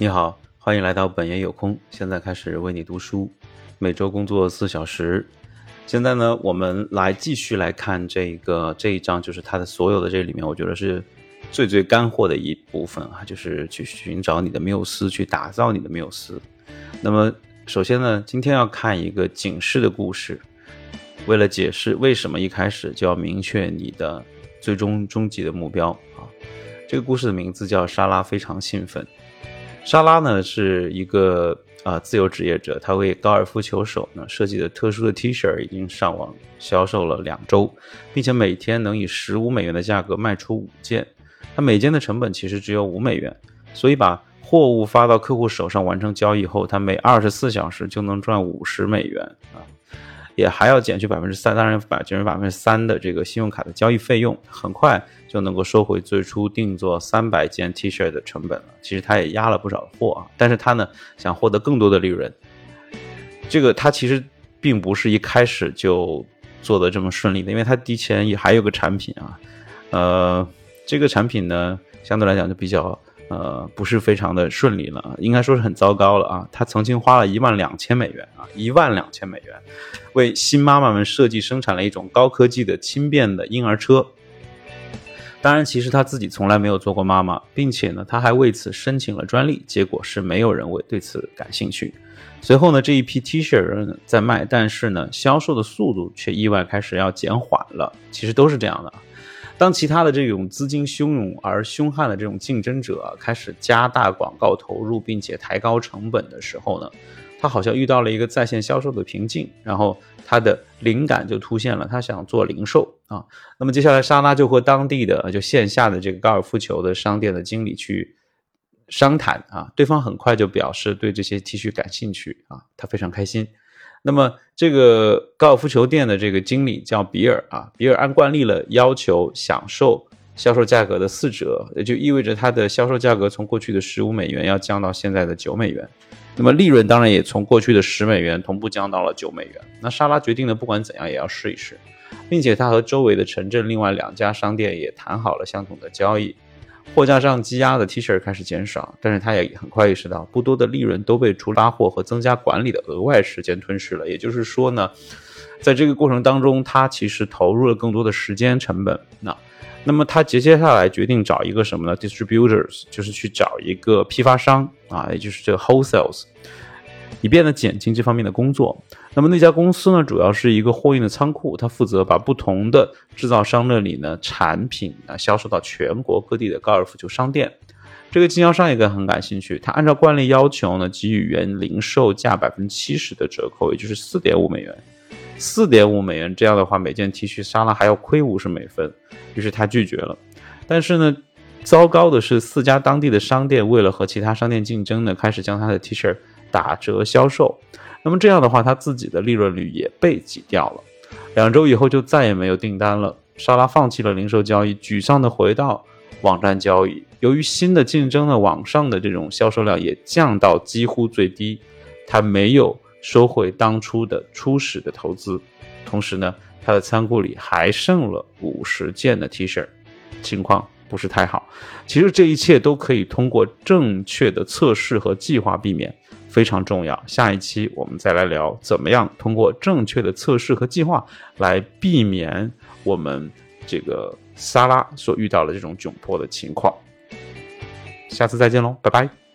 你好，欢迎来到本爷有空。现在开始为你读书，每周工作四小时。现在呢，我们来继续来看这个这一章，就是它的所有的这里面，我觉得是最最干货的一部分啊，就是去寻找你的缪斯，去打造你的缪斯。那么，首先呢，今天要看一个警示的故事，为了解释为什么一开始就要明确你的最终终极的目标啊。这个故事的名字叫《莎拉非常兴奋》。莎拉呢是一个啊自由职业者，她为高尔夫球手呢设计的特殊的 T 恤已经上网销售了两周，并且每天能以十五美元的价格卖出五件。它每件的成本其实只有五美元，所以把货物发到客户手上完成交易后，他每二十四小时就能赚五十美元啊。也还要减去百分之三，当然百减去百分之三的这个信用卡的交易费用，很快就能够收回最初定做三百件 T 恤的成本了。其实他也压了不少货啊，但是他呢想获得更多的利润。这个他其实并不是一开始就做的这么顺利的，因为他提前也还有个产品啊，呃，这个产品呢相对来讲就比较。呃，不是非常的顺利了，应该说是很糟糕了啊！他曾经花了一万两千美元啊，一万两千美元，为新妈妈们设计生产了一种高科技的轻便的婴儿车。当然，其实他自己从来没有做过妈妈，并且呢，他还为此申请了专利，结果是没有人为对此感兴趣。随后呢，这一批 T 恤在卖，但是呢，销售的速度却意外开始要减缓了。其实都是这样的。当其他的这种资金汹涌而凶悍的这种竞争者开始加大广告投入，并且抬高成本的时候呢，他好像遇到了一个在线销售的瓶颈，然后他的灵感就出现了，他想做零售啊。那么接下来，莎拉就和当地的就线下的这个高尔夫球的商店的经理去商谈啊，对方很快就表示对这些 T 恤感兴趣啊，他非常开心。那么，这个高尔夫球店的这个经理叫比尔啊，比尔按惯例了要求享受销售价格的四折，也就意味着他的销售价格从过去的十五美元要降到现在的九美元。那么利润当然也从过去的十美元同步降到了九美元。那莎拉决定呢，不管怎样也要试一试，并且他和周围的城镇另外两家商店也谈好了相同的交易。货架上积压的 T 恤开始减少，但是他也很快意识到，不多的利润都被出拉货和增加管理的额外时间吞噬了。也就是说呢，在这个过程当中，他其实投入了更多的时间成本。那，那么他接接下来决定找一个什么呢？Distributors，就是去找一个批发商啊，也就是这个 wholesales。以便呢减轻这方面的工作。那么那家公司呢，主要是一个货运的仓库，它负责把不同的制造商那里呢产品啊销售到全国各地的高尔夫球商店。这个经销商也很感兴趣，他按照惯例要求呢给予原零售价百分之七十的折扣，也就是四点五美元。四点五美元这样的话，每件 T 恤莎拉还要亏五十美分，于是他拒绝了。但是呢，糟糕的是，四家当地的商店为了和其他商店竞争呢，开始将他的 T 恤。打折销售，那么这样的话，他自己的利润率也被挤掉了。两周以后就再也没有订单了。莎拉放弃了零售交易，沮丧地回到网站交易。由于新的竞争呢，网上的这种销售量也降到几乎最低，他没有收回当初的初始的投资。同时呢，他的仓库里还剩了五十件的 T 恤，情况不是太好。其实这一切都可以通过正确的测试和计划避免。非常重要。下一期我们再来聊，怎么样通过正确的测试和计划来避免我们这个萨拉所遇到的这种窘迫的情况。下次再见喽，拜拜。